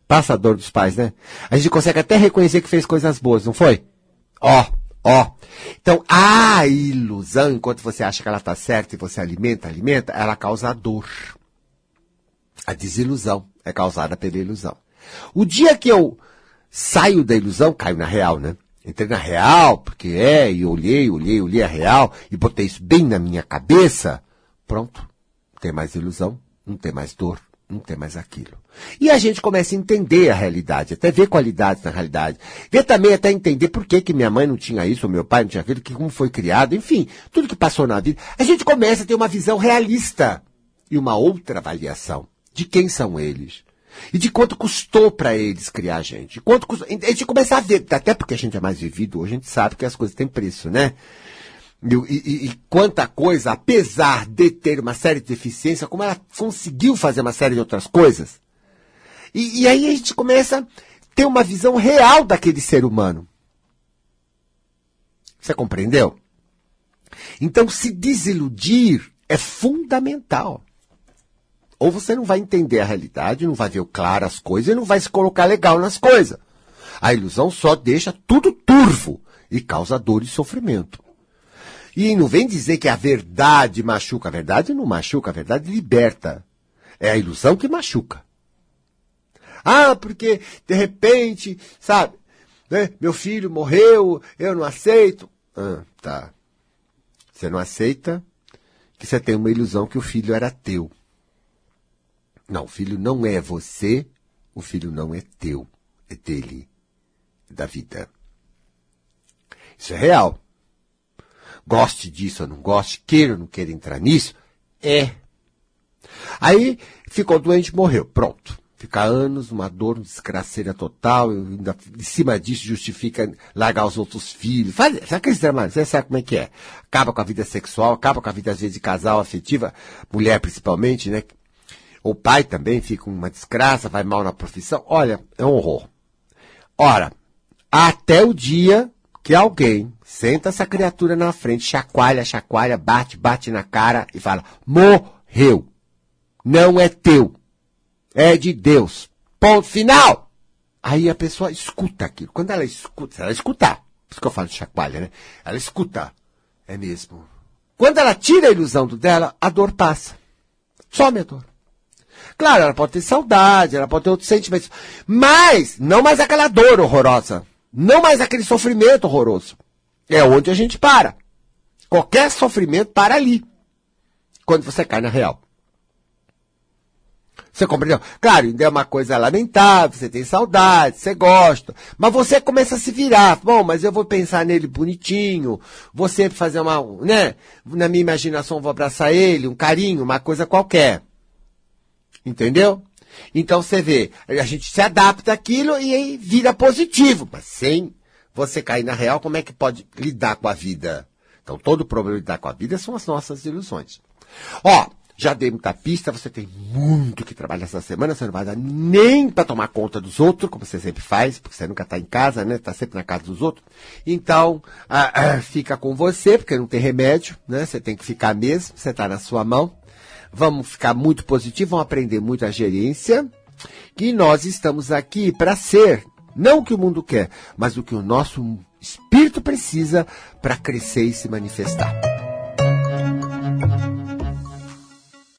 Passador dos pais, né? A gente consegue até reconhecer que fez coisas boas, não foi? Ó, ó. Então, a ilusão, enquanto você acha que ela está certa e você alimenta, alimenta, ela causa dor. A desilusão é causada pela ilusão. O dia que eu saio da ilusão, caio na real, né? Entrei na real, porque é, e olhei, olhei, olhei a real, e botei isso bem na minha cabeça, pronto. Não tem mais ilusão, não tem mais dor, não tem mais aquilo. E a gente começa a entender a realidade, até ver qualidades na realidade. Ver também até entender por que, que minha mãe não tinha isso, ou meu pai não tinha aquilo, que como foi criado, enfim, tudo que passou na vida. A gente começa a ter uma visão realista e uma outra avaliação de quem são eles. E de quanto custou para eles criar a gente. Quanto custou, a gente começa a ver, até porque a gente é mais vivido, hoje a gente sabe que as coisas têm preço, né? E, e, e, quanta coisa, apesar de ter uma série de deficiências, como ela conseguiu fazer uma série de outras coisas. E, e aí a gente começa a ter uma visão real daquele ser humano. Você compreendeu? Então, se desiludir é fundamental. Ou você não vai entender a realidade, não vai ver claro as coisas e não vai se colocar legal nas coisas. A ilusão só deixa tudo turvo e causa dor e sofrimento. E não vem dizer que a verdade machuca. A verdade não machuca, a verdade liberta. É a ilusão que machuca. Ah, porque de repente, sabe, né, meu filho morreu, eu não aceito. Ah, tá. Você não aceita que você tem uma ilusão que o filho era teu. Não, o filho não é você, o filho não é teu, é dele, é da vida. Isso é real goste disso ou não goste, queira ou não queira entrar nisso, é. Aí ficou doente, morreu, pronto. Fica anos, uma dor, uma desgraceira total, ainda em cima disso justifica largar os outros filhos. Faz, sabe aqueles dramas? Você sabe como é que é? Acaba com a vida sexual, acaba com a vida, às vezes, de casal, afetiva, mulher principalmente, né? O pai também fica uma desgraça, vai mal na profissão. Olha, é um horror. Ora, até o dia que alguém senta essa criatura na frente, chacoalha, chacoalha, bate, bate na cara e fala: morreu. Não é teu. É de Deus. Ponto final. Aí a pessoa escuta aquilo. Quando ela escuta, ela escutar. Por isso que eu falo de chacoalha, né? Ela escuta. É mesmo. Quando ela tira a ilusão do dela, a dor passa. Some a dor. Claro, ela pode ter saudade, ela pode ter outros sentimentos. Mas, não mais aquela dor horrorosa. Não mais aquele sofrimento horroroso. É onde a gente para. Qualquer sofrimento para ali. Quando você cai na real. Você compreendeu? Claro, ainda é uma coisa lamentável, você tem saudade, você gosta. Mas você começa a se virar. Bom, mas eu vou pensar nele bonitinho, vou sempre fazer uma, né? Na minha imaginação vou abraçar ele, um carinho, uma coisa qualquer. Entendeu? Então você vê, a gente se adapta àquilo e aí vira positivo, mas sem você cair na real, como é que pode lidar com a vida? Então todo problema de lidar com a vida são as nossas ilusões. Ó, já dei muita pista, você tem muito que trabalhar essa semana, você não vai dar nem para tomar conta dos outros, como você sempre faz, porque você nunca está em casa, né? Está sempre na casa dos outros. Então, ah, ah, fica com você, porque não tem remédio, né? Você tem que ficar mesmo, você está na sua mão vamos ficar muito positivo, vamos aprender muito a gerência, que nós estamos aqui para ser, não o que o mundo quer, mas o que o nosso espírito precisa para crescer e se manifestar.